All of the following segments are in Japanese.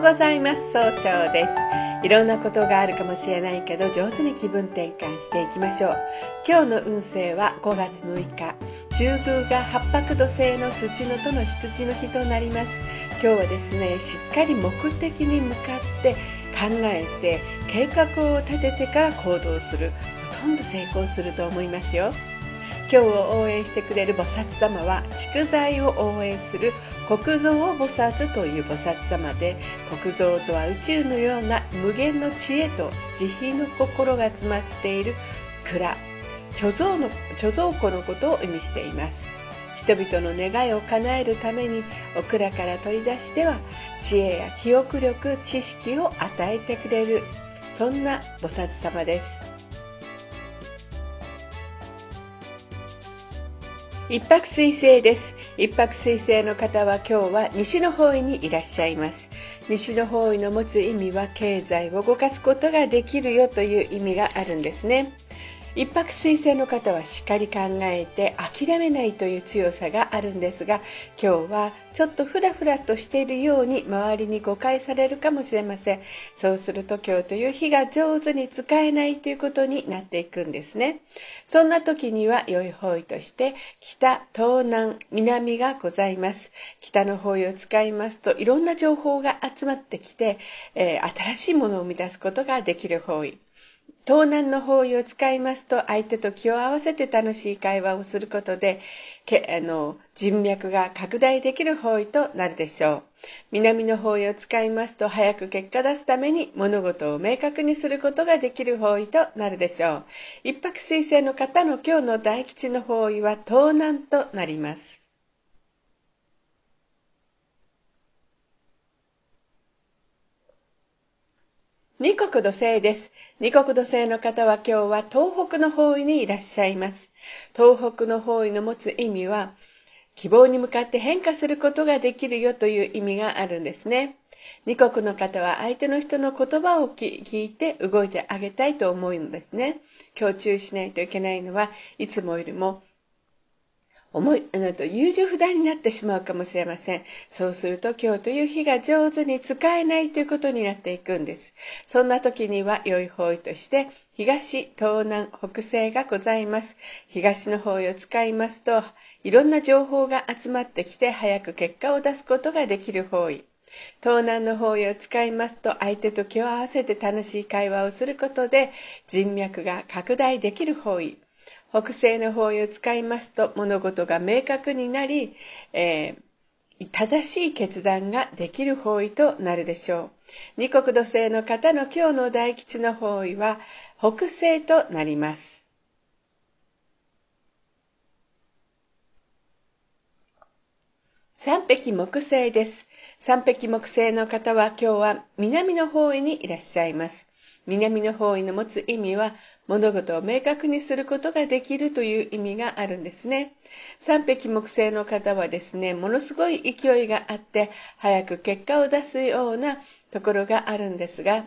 ございます。総称です。いろんなことがあるかもしれないけど上手に気分転換していきましょう。今日の運勢は5月6日。中宮が八白土星の土のとの羊の日となります。今日はですねしっかり目的に向かって考えて計画を立ててから行動する。ほとんど成功すると思いますよ。今日を応援してくれる菩薩様は蓄財を応援する国蔵菩薩という菩薩様で国蔵とは宇宙のような無限の知恵と慈悲の心が詰まっている蔵貯蔵の貯蔵庫のことを意味しています人々の願いを叶えるためにオクラから取り出しては知恵や記憶力知識を与えてくれるそんな菩薩様です一泊水星です。一泊水星の方は今日は西の方位にいらっしゃいます。西の方位の持つ意味は経済を動かすことができるよという意味があるんですね。一泊水星の方はしっかり考えて諦めないという強さがあるんですが今日はちょっとフラフラとしているように周りに誤解されるかもしれません。そうすると今日という日が上手に使えないということになっていくんですね。そんな時には良い方位として北東南南がございます。北の方位を使いますといろんな情報が集まってきて、えー、新しいものを生み出すことができる方位。東南の方位を使いますと相手と気を合わせて楽しい会話をすることでけあの人脈が拡大できる方位となるでしょう。南の方位を使いますと早く結果出すために物事を明確にすることができる方位となるでしょう。一泊水星の方の今日の大吉の方位は東南となります。二国土星です。二国土星の方は今日は東北の方位にいらっしゃいます。東北の方位の持つ意味は、希望に向かって変化することができるよという意味があるんですね。二国の方は相手の人の言葉を聞いて動いてあげたいと思うんですね。今日注意しないといけないのは、いつもよりも思い、あなと優柔不断になってしまうかもしれません。そうすると今日という日が上手に使えないということになっていくんです。そんな時には良い方位として東、東南、北西がございます。東の方位を使いますといろんな情報が集まってきて早く結果を出すことができる方位。東南の方位を使いますと相手と気を合わせて楽しい会話をすることで人脈が拡大できる方位。北西の方位を使いますと物事が明確になり、えー、正しい決断ができる方位となるでしょう。二国土星の方の今日の大吉の方位は北西となります。三匹木星です。三匹木星の方は今日は南の方位にいらっしゃいます。南の方位の持つ意味は物事を明確にすることができるという意味があるんですね。三匹木星の方はですね、ものすごい勢いがあって早く結果を出すようなところがあるんですが、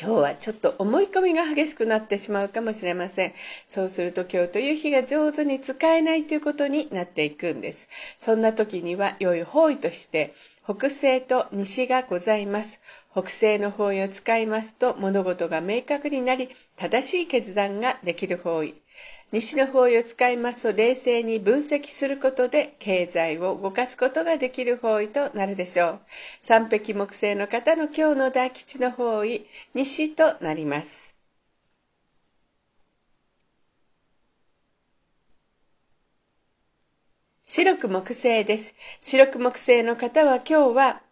今日はちょっと思い込みが激しくなってしまうかもしれません。そうすると今日という日が上手に使えないということになっていくんです。そんな時には良い方位として北西と西がございます。北西の方位を使いますと物事が明確になり正しい決断ができる方位。西の方位を使いますと冷静に分析することで経済を動かすことができる方位となるでしょう。三匹木星の方の今日の大吉の方位、西となります。白く木星です。白く木星の方は今日は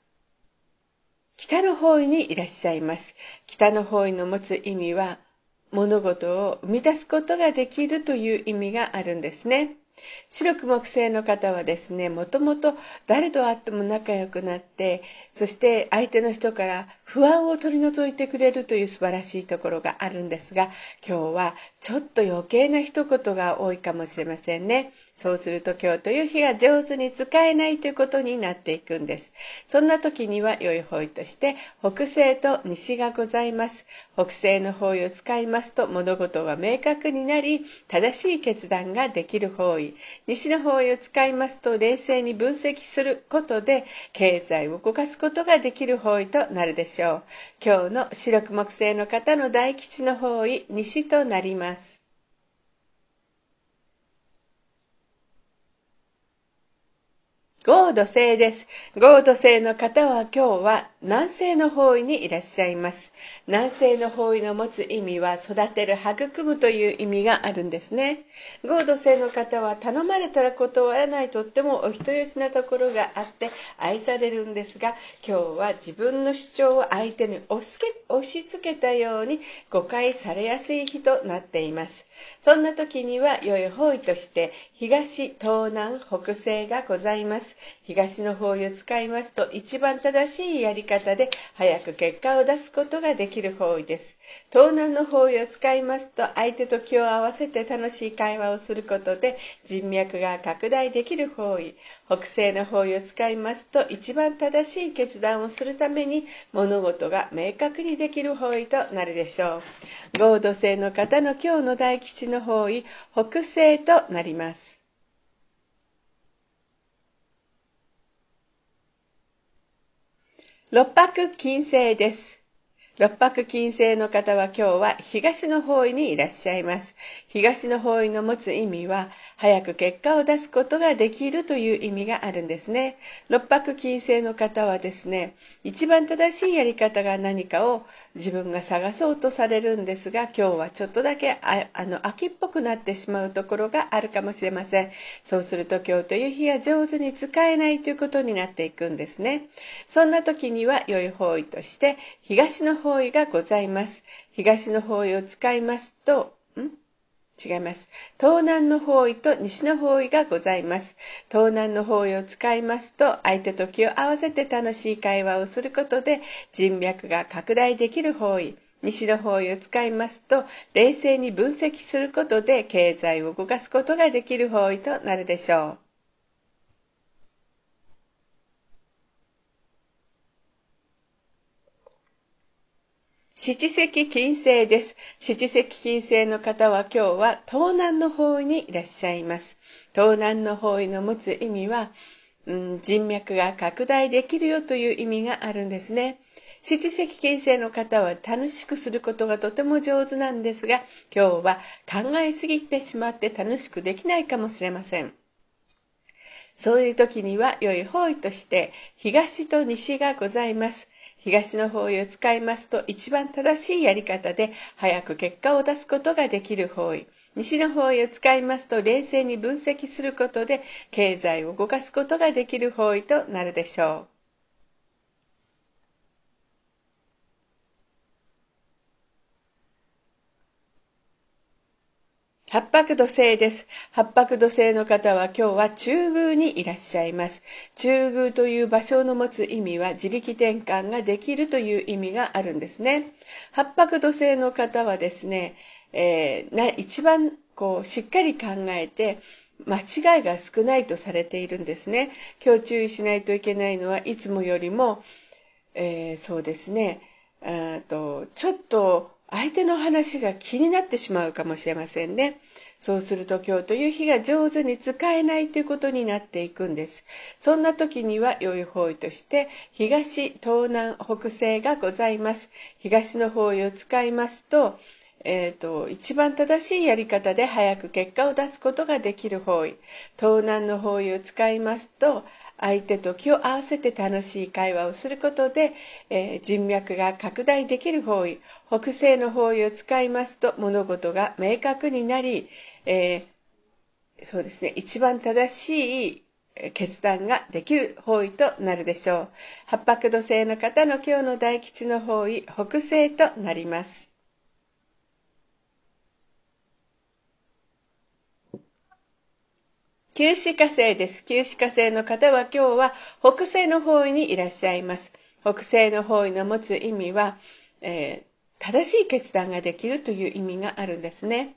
北の方位にいらっしゃいます。北の方位の持つ意味は物事を生み出すことができるという意味があるんですね。白く木星の方はですね、もともと誰と会っても仲良くなって、そして相手の人から不安を取り除いてくれるという素晴らしいところがあるんですが、今日はちょっと余計な一言が多いかもしれませんね。そうすると今日という日が上手に使えないということになっていくんです。そんな時には良い方位として北西と西がございます。北西の方位を使いますと物事が明確になり正しい決断ができる方位。西の方位を使いますと冷静に分析することで経済を動かすことができる方位となるでしょう。今日の白く木星の方の大吉の方位西となります。ゴード星です。ゴード星の方は今日は南西の方位にいらっしゃいます。南西の方位の持つ意味は育てる、育むという意味があるんですね。ゴード星の方は頼まれたら断らないとってもお人よしなところがあって愛されるんですが、今日は自分の主張を相手に押し付けたように誤解されやすい日となっています。そんな時には良い方位として東、東南、北西がございます。東の方位を使いますと一番正しいやり方で早く結果を出すことができる方位です。東南の方位を使いますと相手と気を合わせて楽しい会話をすることで人脈が拡大できる方位。北西の方位を使いますと一番正しい決断をするために物事が明確にできる方位となるでしょう。合土星の方の今日の大吉の方位、北西となります。六白金星です。六白金星の方は今日は東の方位にいらっしゃいます。東の方位の持つ意味は、早く結果を出すことができるという意味があるんですね。六白金星の方はですね、一番正しいやり方が何かを自分が探そうとされるんですが、今日はちょっとだけああの秋っぽくなってしまうところがあるかもしれません。そうすると今日という日が上手に使えないということになっていくんですね。そんな時には良い方位として、東の方位がございます。東の方位を使いますと、ん？違います。東南の方位と西の方位がございます。東南の方位を使いますと、相手と気を合わせて楽しい会話をすることで人脈が拡大できる方位。西の方位を使いますと、冷静に分析することで経済を動かすことができる方位となるでしょう。七石金星です。七石金星の方は今日は東南の方位にいらっしゃいます。東南の方位の持つ意味は、うん、人脈が拡大できるよという意味があるんですね。七石金星の方は楽しくすることがとても上手なんですが、今日は考えすぎてしまって楽しくできないかもしれません。そういう時には良い方位として東と西がございます。東の方位を使いますと一番正しいやり方で早く結果を出すことができる方位。西の方位を使いますと冷静に分析することで経済を動かすことができる方位となるでしょう。八白土星です。八白土星の方は今日は中宮にいらっしゃいます。中宮という場所の持つ意味は自力転換ができるという意味があるんですね。八白土星の方はですね、えー、な一番こうしっかり考えて間違いが少ないとされているんですね。今日注意しないといけないのはいつもよりも、えー、そうですね、とちょっと相手の話が気になってしまうかもしれませんね。そうすると今日という日が上手に使えないということになっていくんです。そんな時には良い方位として東、東南、北西がございます。東の方位を使いますと、えーと、一番正しいやり方で早く結果を出すことができる方位東南の方位を使いますと相手と気を合わせて楽しい会話をすることで、えー、人脈が拡大できる方位、北西の方位を使いますと物事が明確になり、えー、そうですね、一番正しい決断ができる方位となるでしょう。八白土星の方の今日の大吉の方位、北西となります。九死火星です。九死火星の方は今日は北西の方位にいらっしゃいます。北西の方位の持つ意味は、えー、正しい決断ができるという意味があるんですね。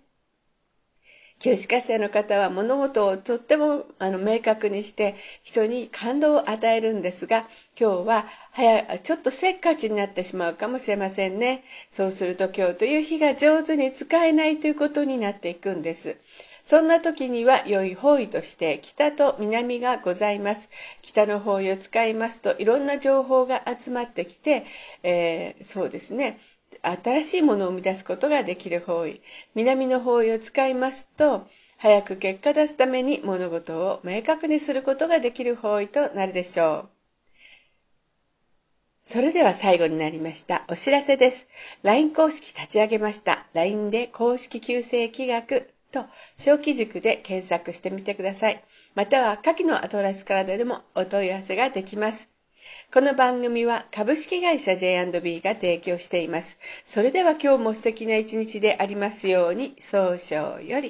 旧歯科生の方は物事をとってもあの明確にして人に感動を与えるんですが今日は早ちょっとせっかちになってしまうかもしれませんねそうすると今日という日が上手に使えないということになっていくんですそんな時には良い方位として北と南がございます。北の方位を使いますといろんな情報が集まってきて、えー、そうですね、新しいものを生み出すことができる方位。南の方位を使いますと、早く結果出すために物事を明確にすることができる方位となるでしょう。それでは最後になりました。お知らせです。LINE 公式立ち上げました。LINE で公式旧正規学と小規塾で検索してみてください。または下記のアトラスからでもお問い合わせができます。この番組は株式会社 J&B が提供しています。それでは今日も素敵な一日でありますように、早々より。